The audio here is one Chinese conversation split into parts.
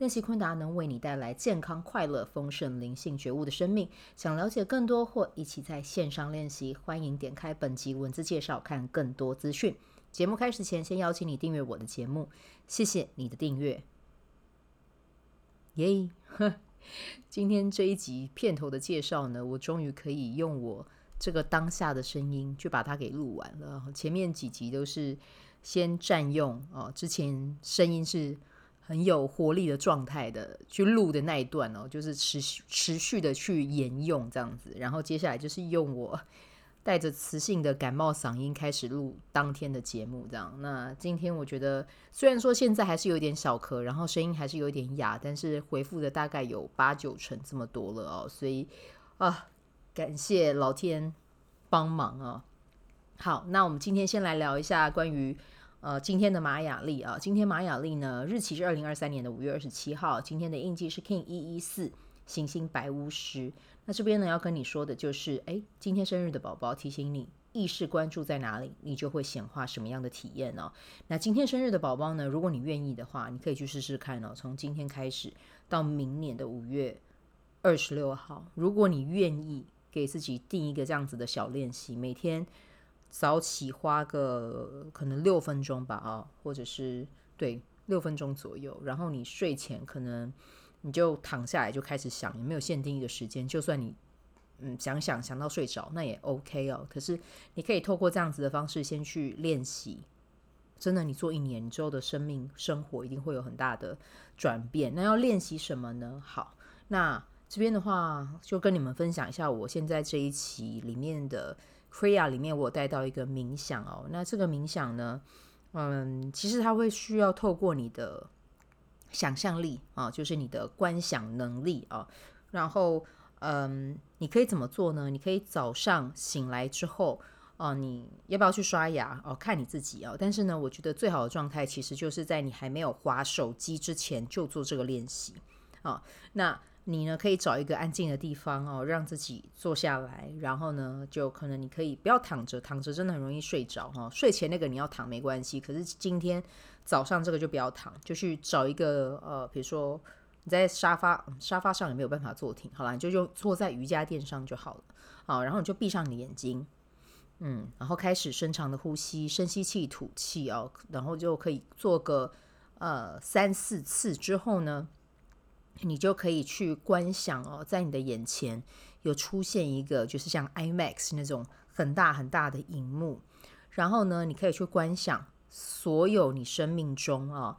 练习昆达能为你带来健康、快乐、丰盛、灵性觉悟的生命。想了解更多或一起在线上练习，欢迎点开本集文字介绍，看更多资讯。节目开始前，先邀请你订阅我的节目，谢谢你的订阅。耶！今天这一集片头的介绍呢，我终于可以用我这个当下的声音去把它给录完了。前面几集都是先占用哦，之前声音是。很有活力的状态的去录的那一段哦，就是持续持续的去沿用这样子，然后接下来就是用我带着磁性的感冒嗓音开始录当天的节目这样。那今天我觉得虽然说现在还是有点小咳，然后声音还是有点哑，但是回复的大概有八九成这么多了哦，所以啊，感谢老天帮忙啊。好，那我们今天先来聊一下关于。呃，今天的马雅历啊，今天马雅历呢，日期是二零二三年的五月二十七号。今天的印记是 King 一一四，行星白巫师。那这边呢，要跟你说的就是，哎，今天生日的宝宝，提醒你，意识关注在哪里，你就会显化什么样的体验呢？那今天生日的宝宝呢，如果你愿意的话，你可以去试试看哦。从今天开始到明年的五月二十六号，如果你愿意给自己定一个这样子的小练习，每天。早起花个可能六分钟吧，啊，或者是对六分钟左右。然后你睡前可能你就躺下来就开始想，也没有限定一个时间。就算你嗯想想想到睡着，那也 OK 哦。可是你可以透过这样子的方式先去练习，真的，你做一年之后的生命生活一定会有很大的转变。那要练习什么呢？好，那这边的话就跟你们分享一下我现在这一期里面的。Kriya 里面我带到一个冥想哦，那这个冥想呢，嗯，其实它会需要透过你的想象力啊，就是你的观想能力啊，然后嗯，你可以怎么做呢？你可以早上醒来之后啊，你要不要去刷牙哦？看你自己哦。但是呢，我觉得最好的状态其实就是在你还没有滑手机之前就做这个练习啊。那你呢，可以找一个安静的地方哦，让自己坐下来，然后呢，就可能你可以不要躺着，躺着真的很容易睡着哈。睡前那个你要躺没关系，可是今天早上这个就不要躺，就去找一个呃，比如说你在沙发沙发上也没有办法坐挺，好了，你就用坐在瑜伽垫上就好了，好，然后你就闭上你的眼睛，嗯，然后开始深长的呼吸，深吸气吐气哦，然后就可以做个呃三四次之后呢。你就可以去观想哦，在你的眼前有出现一个，就是像 IMAX 那种很大很大的荧幕，然后呢，你可以去观想所有你生命中啊，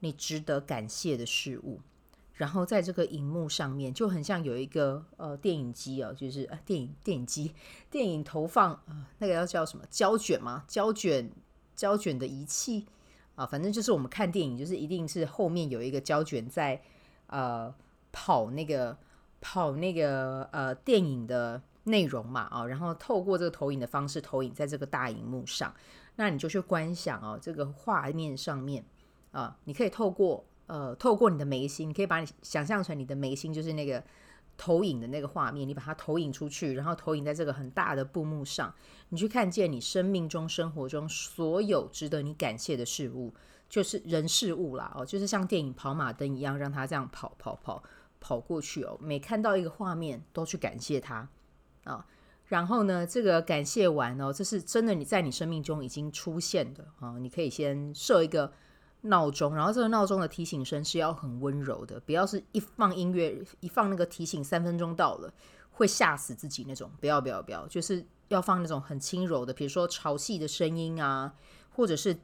你值得感谢的事物，然后在这个荧幕上面就很像有一个呃电影机哦，就是呃电影电影机电影投放啊，那个要叫什么胶卷吗？胶卷胶卷的仪器啊，反正就是我们看电影，就是一定是后面有一个胶卷在。呃，跑那个跑那个呃电影的内容嘛啊，然后透过这个投影的方式投影在这个大荧幕上，那你就去观想哦，这个画面上面啊，你可以透过呃透过你的眉心，你可以把你想象成你的眉心就是那个投影的那个画面，你把它投影出去，然后投影在这个很大的布幕上，你去看见你生命中生活中所有值得你感谢的事物。就是人事物啦，哦，就是像电影跑马灯一样，让他这样跑跑跑跑过去哦。每看到一个画面，都去感谢他啊。然后呢，这个感谢完哦，这是真的你在你生命中已经出现的啊。你可以先设一个闹钟，然后这个闹钟的提醒声是要很温柔的，不要是一放音乐一放那个提醒三分钟到了会吓死自己那种，不要不要不要，就是要放那种很轻柔的，比如说潮汐的声音啊，或者是。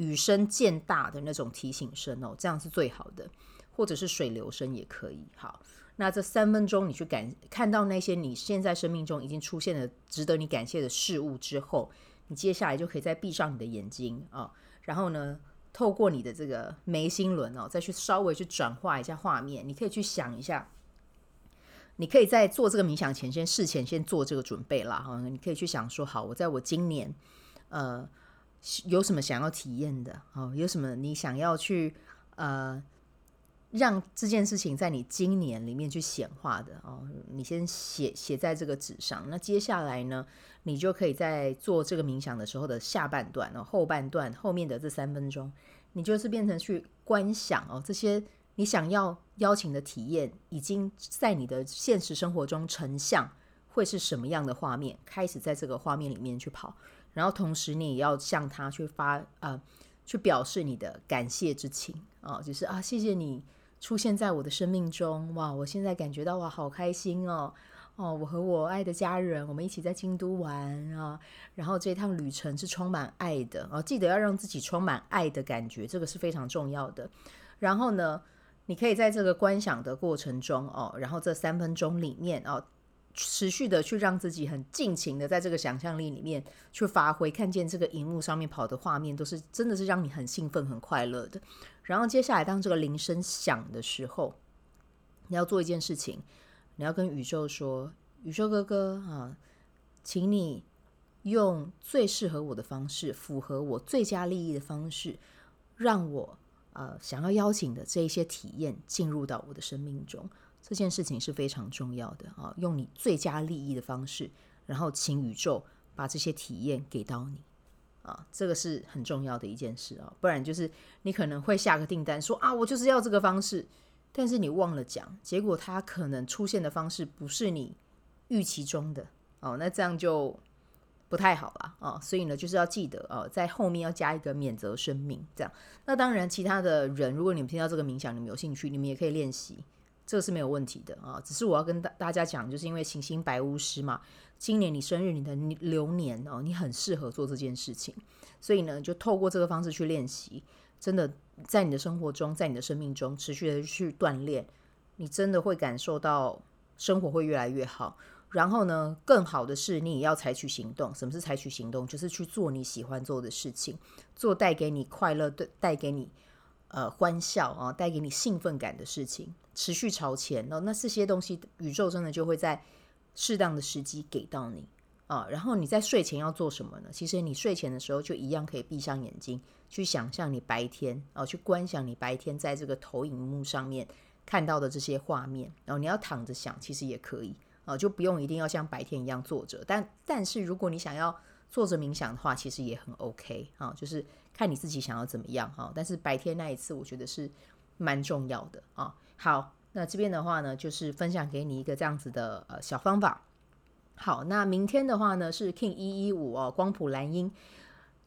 雨声渐大的那种提醒声哦，这样是最好的，或者是水流声也可以。好，那这三分钟你去感看到那些你现在生命中已经出现的值得你感谢的事物之后，你接下来就可以再闭上你的眼睛啊、然后呢，透过你的这个眉心轮哦，再去稍微去转化一下画面。你可以去想一下，你可以在做这个冥想前，先事前先做这个准备啦。哈，你可以去想说，好，我在我今年呃。有什么想要体验的哦？有什么你想要去呃，让这件事情在你今年里面去显化的哦？你先写写在这个纸上。那接下来呢，你就可以在做这个冥想的时候的下半段哦，后半段后面的这三分钟，你就是变成去观想哦，这些你想要邀请的体验已经在你的现实生活中成像，会是什么样的画面？开始在这个画面里面去跑。然后同时，你也要向他去发呃，去表示你的感谢之情啊、哦，就是啊，谢谢你出现在我的生命中，哇，我现在感觉到哇，好开心哦，哦，我和我爱的家人，我们一起在京都玩啊，然后这趟旅程是充满爱的啊、记得要让自己充满爱的感觉，这个是非常重要的。然后呢，你可以在这个观想的过程中哦，然后这三分钟里面哦。持续的去让自己很尽情的在这个想象力里面去发挥，看见这个荧幕上面跑的画面都是真的是让你很兴奋、很快乐的。然后接下来，当这个铃声响的时候，你要做一件事情，你要跟宇宙说：“宇宙哥哥啊，请你用最适合我的方式，符合我最佳利益的方式，让我呃想要邀请的这一些体验进入到我的生命中。”这件事情是非常重要的啊！用你最佳利益的方式，然后请宇宙把这些体验给到你啊！这个是很重要的一件事啊！不然就是你可能会下个订单说啊，我就是要这个方式，但是你忘了讲，结果它可能出现的方式不是你预期中的哦，那这样就不太好了啊！所以呢，就是要记得啊，在后面要加一个免责声明，这样。那当然，其他的人如果你们听到这个冥想，你们有兴趣，你们也可以练习。这个是没有问题的啊，只是我要跟大大家讲，就是因为行星白巫师嘛，今年你生日，你的流年哦，你很适合做这件事情，所以呢，就透过这个方式去练习，真的在你的生活中，在你的生命中持续的去锻炼，你真的会感受到生活会越来越好。然后呢，更好的是你也要采取行动。什么是采取行动？就是去做你喜欢做的事情，做带给你快乐、带带给你呃欢笑啊，带给你兴奋感的事情。持续朝前，那那这些东西，宇宙真的就会在适当的时机给到你啊。然后你在睡前要做什么呢？其实你睡前的时候就一样可以闭上眼睛，去想象你白天啊，去观想你白天在这个投影幕上面看到的这些画面。然后你要躺着想，其实也可以啊，就不用一定要像白天一样坐着。但但是如果你想要坐着冥想的话，其实也很 OK 啊，就是看你自己想要怎么样哈。但是白天那一次，我觉得是蛮重要的啊。好，那这边的话呢，就是分享给你一个这样子的呃小方法。好，那明天的话呢是 King 一一五哦，光谱蓝鹰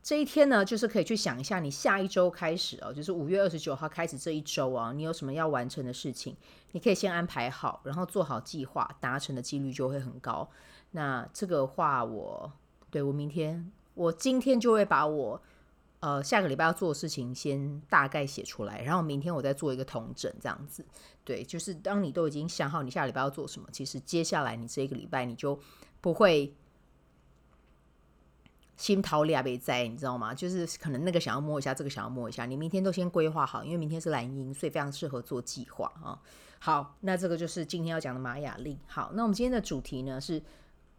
这一天呢，就是可以去想一下你下一周开始哦，就是五月二十九号开始这一周啊，你有什么要完成的事情，你可以先安排好，然后做好计划，达成的几率就会很高。那这个话我对我明天，我今天就会把我。呃，下个礼拜要做的事情先大概写出来，然后明天我再做一个统整，这样子。对，就是当你都已经想好你下礼拜要做什么，其实接下来你这一个礼拜你就不会心逃俩别灾，你知道吗？就是可能那个想要摸一下，这个想要摸一下，你明天都先规划好，因为明天是蓝鹰，所以非常适合做计划啊。好，那这个就是今天要讲的玛雅历。好，那我们今天的主题呢是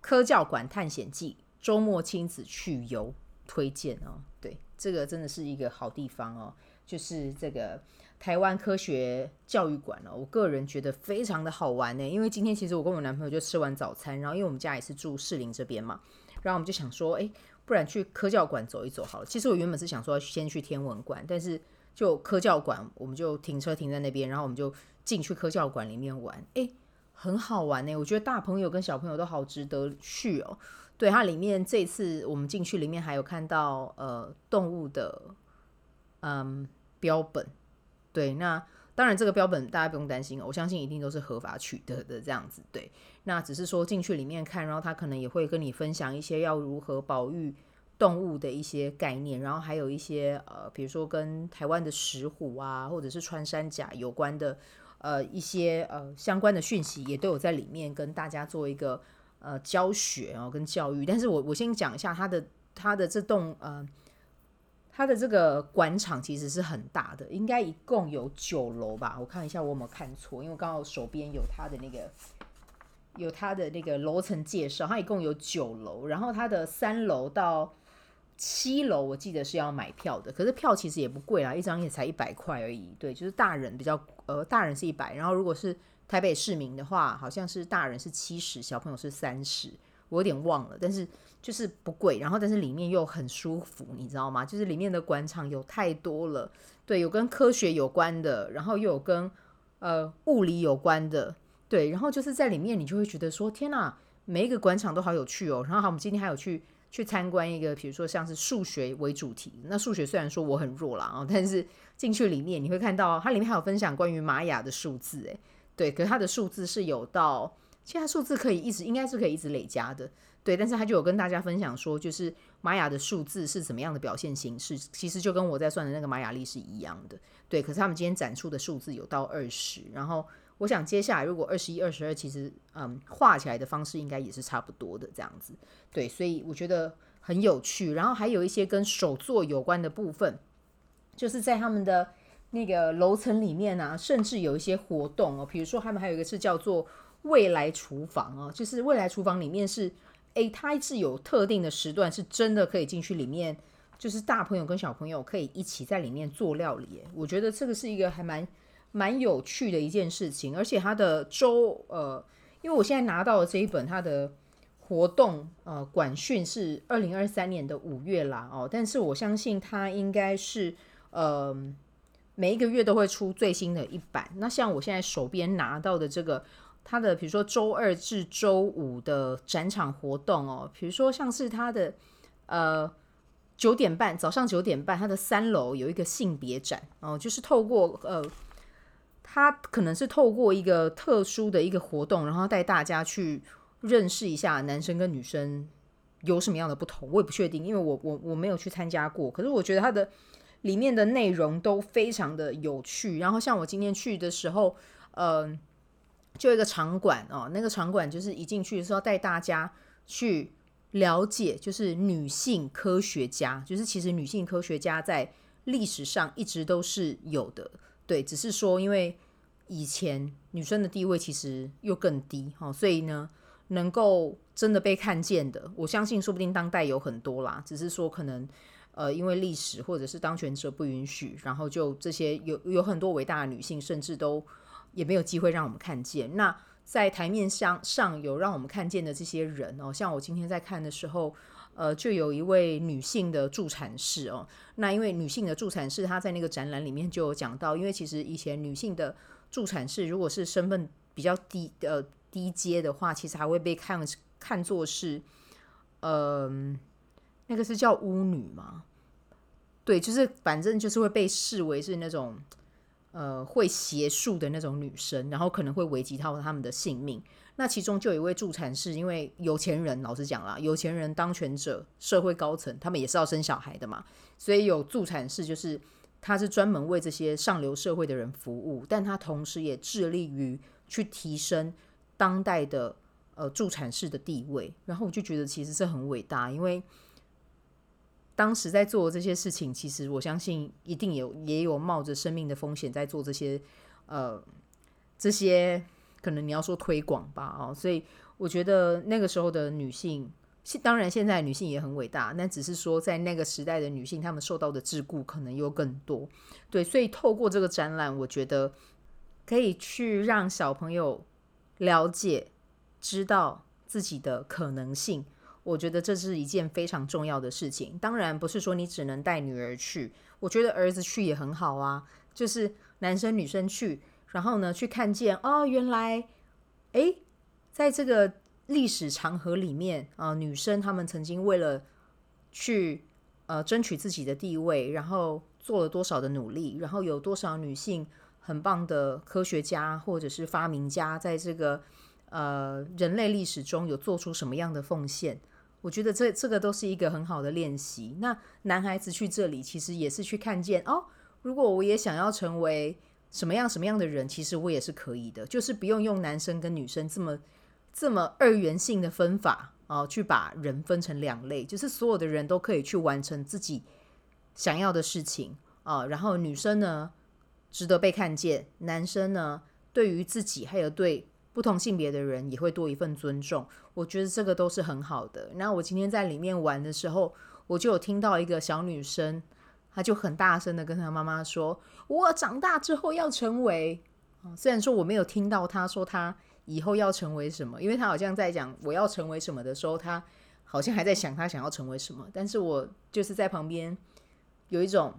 科教馆探险记，周末亲子去游推荐哦。对。这个真的是一个好地方哦，就是这个台湾科学教育馆哦，我个人觉得非常的好玩呢。因为今天其实我跟我男朋友就吃完早餐，然后因为我们家也是住士林这边嘛，然后我们就想说，哎，不然去科教馆走一走好了。其实我原本是想说先去天文馆，但是就科教馆，我们就停车停在那边，然后我们就进去科教馆里面玩，哎，很好玩呢。我觉得大朋友跟小朋友都好值得去哦。对，它里面这次我们进去里面还有看到呃动物的嗯标本，对，那当然这个标本大家不用担心，我相信一定都是合法取得的这样子，对，那只是说进去里面看，然后他可能也会跟你分享一些要如何保育动物的一些概念，然后还有一些呃比如说跟台湾的石虎啊或者是穿山甲有关的呃一些呃相关的讯息也都有在里面跟大家做一个。呃，教学哦，跟教育，但是我我先讲一下它的它的这栋呃，它的这个馆场其实是很大的，应该一共有九楼吧？我看一下我有没有看错，因为刚好手边有它的那个有它的那个楼层介绍，它一共有九楼，然后它的三楼到七楼我记得是要买票的，可是票其实也不贵啦，一张也才一百块而已。对，就是大人比较，呃，大人是一百，然后如果是台北市民的话，好像是大人是七十，小朋友是三十，我有点忘了，但是就是不贵，然后但是里面又很舒服，你知道吗？就是里面的广场有太多了，对，有跟科学有关的，然后又有跟呃物理有关的，对，然后就是在里面你就会觉得说，天哪，每一个广场都好有趣哦。然后好，我们今天还有去。去参观一个，比如说像是数学为主题，那数学虽然说我很弱啦啊，但是进去里面你会看到它里面还有分享关于玛雅的数字，诶，对，可是它的数字是有到，其实它数字可以一直应该是可以一直累加的，对，但是他就有跟大家分享说，就是玛雅的数字是怎么样的表现形式，其实就跟我在算的那个玛雅历是一样的，对，可是他们今天展出的数字有到二十，然后。我想接下来如果二十一、二十二，其实嗯画起来的方式应该也是差不多的这样子，对，所以我觉得很有趣。然后还有一些跟手作有关的部分，就是在他们的那个楼层里面啊，甚至有一些活动哦，比如说他们还有一个是叫做未来厨房哦，就是未来厨房里面是，诶，它是有特定的时段是真的可以进去里面，就是大朋友跟小朋友可以一起在里面做料理。我觉得这个是一个还蛮。蛮有趣的一件事情，而且它的周呃，因为我现在拿到的这一本，它的活动呃管训是二零二三年的五月啦哦，但是我相信它应该是呃每一个月都会出最新的一版。那像我现在手边拿到的这个，它的比如说周二至周五的展场活动哦，比如说像是它的呃九点半早上九点半，它的三楼有一个性别展哦，就是透过呃。他可能是透过一个特殊的一个活动，然后带大家去认识一下男生跟女生有什么样的不同。我也不确定，因为我我我没有去参加过。可是我觉得它的里面的内容都非常的有趣。然后像我今天去的时候，呃，就一个场馆哦，那个场馆就是一进去的时候带大家去了解，就是女性科学家，就是其实女性科学家在历史上一直都是有的。对，只是说因为。以前女生的地位其实又更低，哈，所以呢，能够真的被看见的，我相信说不定当代有很多啦，只是说可能，呃，因为历史或者是当权者不允许，然后就这些有有很多伟大的女性，甚至都也没有机会让我们看见。那在台面上上有让我们看见的这些人哦，像我今天在看的时候，呃，就有一位女性的助产士哦，那因为女性的助产士，她在那个展览里面就有讲到，因为其实以前女性的助产士如果是身份比较低呃低阶的话，其实还会被看看作是，呃，那个是叫巫女吗？对，就是反正就是会被视为是那种呃会邪术的那种女生，然后可能会危及到他们的性命。那其中就有一位助产士，因为有钱人，老实讲啦，有钱人当权者、社会高层，他们也是要生小孩的嘛，所以有助产士就是。他是专门为这些上流社会的人服务，但他同时也致力于去提升当代的呃助产士的地位。然后我就觉得其实这很伟大，因为当时在做这些事情，其实我相信一定有也有冒着生命的风险在做这些呃这些可能你要说推广吧，哦，所以我觉得那个时候的女性。当然，现在女性也很伟大，那只是说在那个时代的女性，她们受到的桎梏可能又更多。对，所以透过这个展览，我觉得可以去让小朋友了解、知道自己的可能性。我觉得这是一件非常重要的事情。当然，不是说你只能带女儿去，我觉得儿子去也很好啊。就是男生女生去，然后呢，去看见哦，原来，诶，在这个。历史长河里面啊、女生她们曾经为了去呃争取自己的地位，然后做了多少的努力，然后有多少女性很棒的科学家或者是发明家，在这个呃人类历史中有做出什么样的奉献？我觉得这这个都是一个很好的练习。那男孩子去这里其实也是去看见哦，如果我也想要成为什么样什么样的人，其实我也是可以的，就是不用用男生跟女生这么。这么二元性的分法啊、呃，去把人分成两类，就是所有的人都可以去完成自己想要的事情啊、然后女生呢，值得被看见；男生呢，对于自己还有对不同性别的人也会多一份尊重。我觉得这个都是很好的。那我今天在里面玩的时候，我就有听到一个小女生，她就很大声的跟她妈妈说：“我长大之后要成为……”虽然说我没有听到她说她以后要成为什么，因为她好像在讲我要成为什么的时候，她好像还在想她想要成为什么。但是我就是在旁边有一种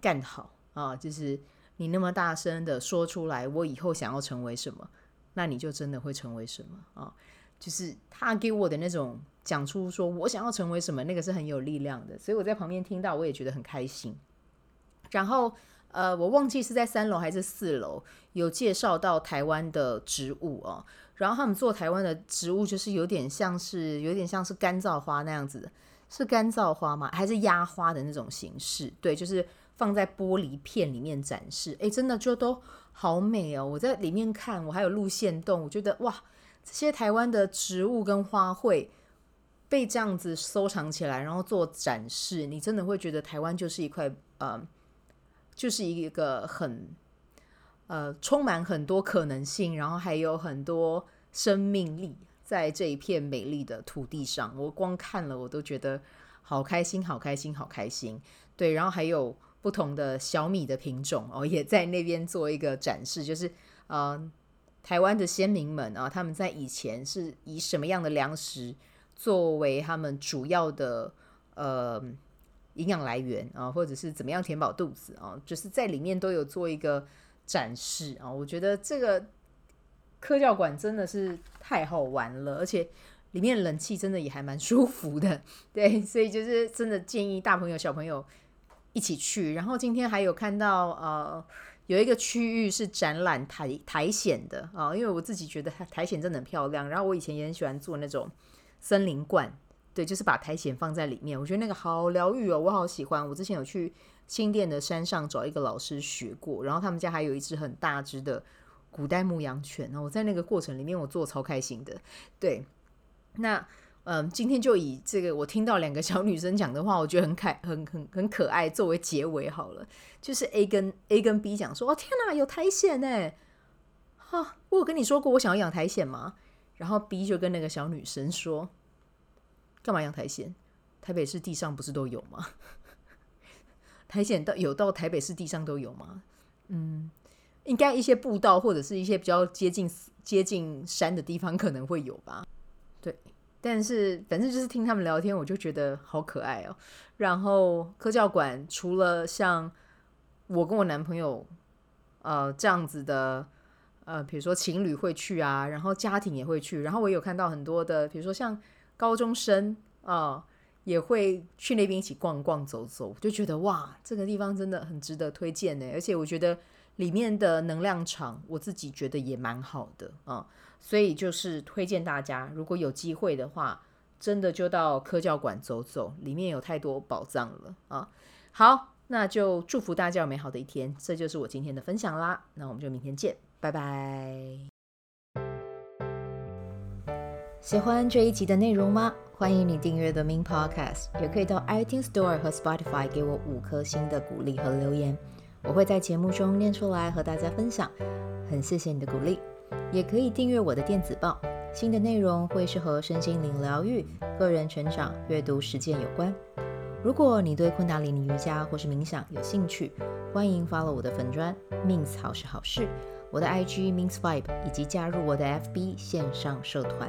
干好啊，就是你那么大声的说出来，我以后想要成为什么，那你就真的会成为什么啊。就是他给我的那种讲出说我想要成为什么，那个是很有力量的，所以我在旁边听到，我也觉得很开心。然后呃，我忘记是在三楼还是四楼有介绍到台湾的植物哦。然后他们做台湾的植物，就是有点像是有点像是干燥花那样子，是干燥花吗？还是压花的那种形式？对，就是放在玻璃片里面展示。诶，真的就都好美哦！我在里面看，我还有路线动，我觉得哇。这些台湾的植物跟花卉被这样子收藏起来，然后做展示，你真的会觉得台湾就是一块呃，就是一个很呃充满很多可能性，然后还有很多生命力在这一片美丽的土地上。我光看了我都觉得好开心，好开心，好开心。对，然后还有不同的小米的品种哦，也在那边做一个展示，就是呃。台湾的先民们啊，他们在以前是以什么样的粮食作为他们主要的呃营养来源啊，或者是怎么样填饱肚子啊？就是在里面都有做一个展示啊。我觉得这个科教馆真的是太好玩了，而且里面冷气真的也还蛮舒服的。对，所以就是真的建议大朋友小朋友一起去。然后今天还有看到呃。有一个区域是展览苔苔藓的啊，因为我自己觉得苔藓真的很漂亮。然后我以前也很喜欢做那种森林罐，对，就是把苔藓放在里面，我觉得那个好疗愈哦，我好喜欢。我之前有去新店的山上找一个老师学过，然后他们家还有一只很大只的古代牧羊犬，我在那个过程里面我做超开心的。对，那。嗯，今天就以这个我听到两个小女生讲的话，我觉得很可很很很可爱，作为结尾好了。就是 A 跟 A 跟 B 讲说：“哦天哪，有苔藓哎！哈，我有跟你说过我想要养苔藓吗？”然后 B 就跟那个小女生说：“干嘛养苔藓？台北市地上不是都有吗？苔藓到有到台北市地上都有吗？嗯，应该一些步道或者是一些比较接近接近山的地方可能会有吧。对。”但是反正就是听他们聊天，我就觉得好可爱哦。然后科教馆除了像我跟我男朋友呃这样子的呃，比如说情侣会去啊，然后家庭也会去，然后我有看到很多的，比如说像高中生啊，也会去那边一起逛逛走走，我就觉得哇，这个地方真的很值得推荐呢。而且我觉得里面的能量场，我自己觉得也蛮好的啊。所以就是推荐大家，如果有机会的话，真的就到科教馆走走，里面有太多宝藏了啊！好，那就祝福大家有美好的一天。这就是我今天的分享啦，那我们就明天见，拜拜。喜欢这一集的内容吗？欢迎你订阅 The Min Podcast，也可以到 iTunes Store 和 Spotify 给我五颗星的鼓励和留言，我会在节目中念出来和大家分享。很谢谢你的鼓励。也可以订阅我的电子报，新的内容会是和身心灵疗愈、个人成长、阅读实践有关。如果你对昆达里尼瑜伽或是冥想有兴趣，欢迎 follow 我的粉专 Min 好是好事，我的 IG means vibe，以及加入我的 FB 线上社团。